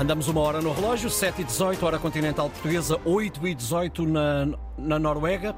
Andamos uma hora no relógio, 7 e 18, hora continental portuguesa, 8 e 18 na, na Noruega.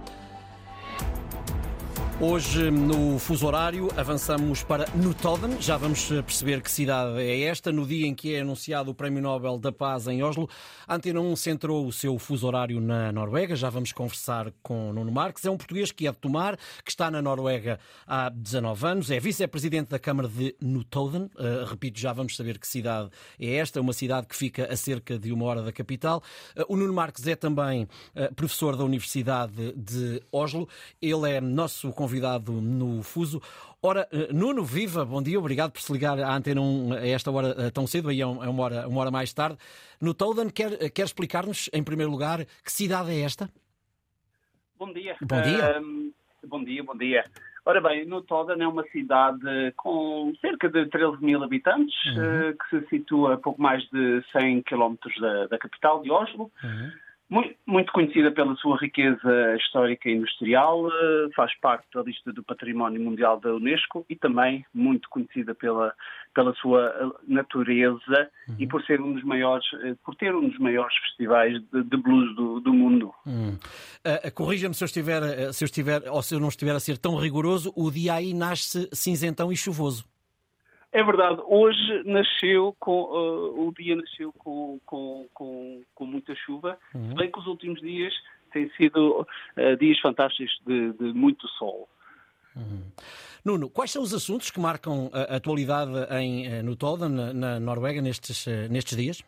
Hoje, no fuso horário, avançamos para Notodden. Já vamos perceber que cidade é esta. No dia em que é anunciado o Prémio Nobel da Paz em Oslo, a Antena 1 centrou o seu fuso horário na Noruega. Já vamos conversar com Nuno Marques. É um português que é de Tomar, que está na Noruega há 19 anos. É vice-presidente da Câmara de Notodden. Uh, repito, já vamos saber que cidade é esta. Uma cidade que fica a cerca de uma hora da capital. Uh, o Nuno Marques é também uh, professor da Universidade de Oslo. Ele é nosso convidado convidado no Fuso. Ora, eh, Nuno, viva, bom dia, obrigado por se ligar à Antena 1 a esta hora eh, tão cedo, aí é, uma hora, uma hora mais tarde. No Todan, quer, eh, quer explicar-nos, em primeiro lugar, que cidade é esta? Bom dia. Bom dia. Uh, bom dia, bom dia. Ora bem, no Todan é uma cidade com cerca de 13 mil habitantes, uhum. uh, que se situa a pouco mais de 100 quilómetros da, da, capital de Oslo. Uhum muito conhecida pela sua riqueza histórica e industrial, eh, faz parte da lista do Património Mundial da Unesco e também muito conhecida pela, pela sua eh, natureza uhum. e por ser um dos maiores, eh, por ter um dos maiores festivais de, de blues do, do mundo. Uhum. Uh, Corrija-me se eu estiver, se eu estiver, ou se eu não estiver a ser tão rigoroso, o dia aí nasce cinzentão e chuvoso. É verdade, hoje nasceu com, uh, o dia nasceu com, com, com, com muita chuva, uhum. se bem que os últimos dias têm sido uh, dias fantásticos de, de muito sol. Uhum. Nuno, quais são os assuntos que marcam a atualidade em, eh, no Toda, na, na Noruega, nestes, nestes dias?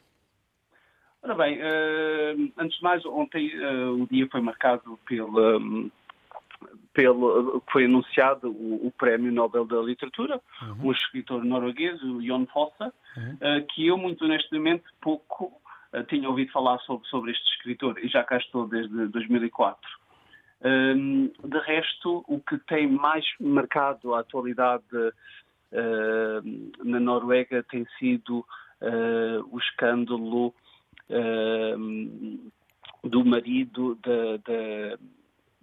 Ora bem, uh, antes de mais, ontem o dia foi marcado pela. Um, pelo, foi anunciado o, o, Prémio Nobel da Literatura, uhum. o escritor norueguês, o Jon Fosse, uhum. uh, que eu, muito honestamente, pouco uh, tinha ouvido falar sobre, sobre este escritor e já cá estou desde 2004. Um, ehm, de resto, o que tem mais marcado a atualidade uh, na Noruega tem sido o escândalo do marido da, da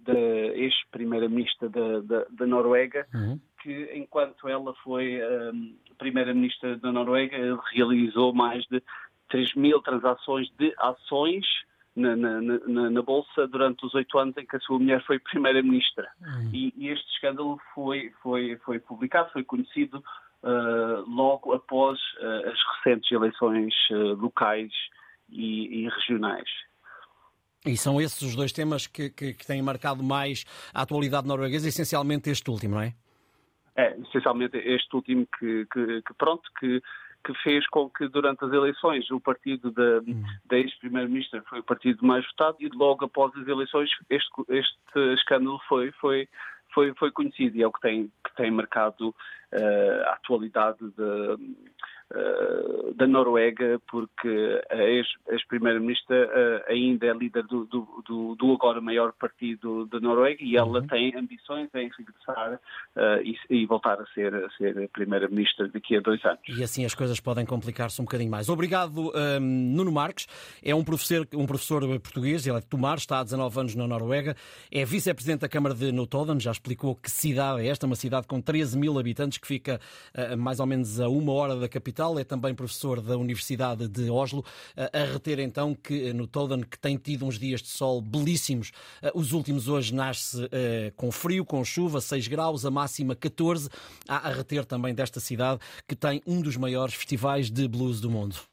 da ex-primeira-ministra da, da, da, Noruega, uhum. que enquanto ela foi um, primeira-ministra da Noruega, realizou mais de 3 mil transações de ações na, na, na, na, Bolsa durante os oito anos em que a sua mulher foi primeira-ministra. Uhum. E, e, este escândalo foi, foi, foi publicado, foi conhecido uh, logo após uh, as recentes eleições uh, locais e, e regionais. E são esses os dois temas que, que, que, têm marcado mais a atualidade norueguesa, essencialmente este último, não é? É, essencialmente este último que, que, que pronto, que, que fez com que durante as eleições o partido da, hum. da ex-primeira-ministra foi o partido mais votado e logo após as eleições este, este escândalo foi, foi, foi, foi conhecido e é o que tem, que tem marcado uh, a atualidade de, eh, da Noruega, porque a ex-primeira-ministra uh, ainda é líder do, do, do, agora maior partido da Noruega e ela uhum. tem ambições em regressar uh, e, e, voltar a ser, a ser primeira-ministra daqui a dois anos. E assim as coisas podem complicar-se um bocadinho mais. Obrigado, um, Nuno Marques. É um professor, um professor português, ele é de Tomar, está há 19 anos na Noruega, é vice-presidente da Câmara de Notodden, já explicou que cidade é esta, uma cidade com 13 mil habitantes que fica mais ou menos a uma hora da capital é também professor da Universidade de Oslo, a reter então que no Todan, que tem tido uns dias de sol belíssimos, os últimos hoje nasce com frio, com chuva, 6 graus, a máxima 14, a reter também desta cidade que tem um dos maiores festivais de blues do mundo.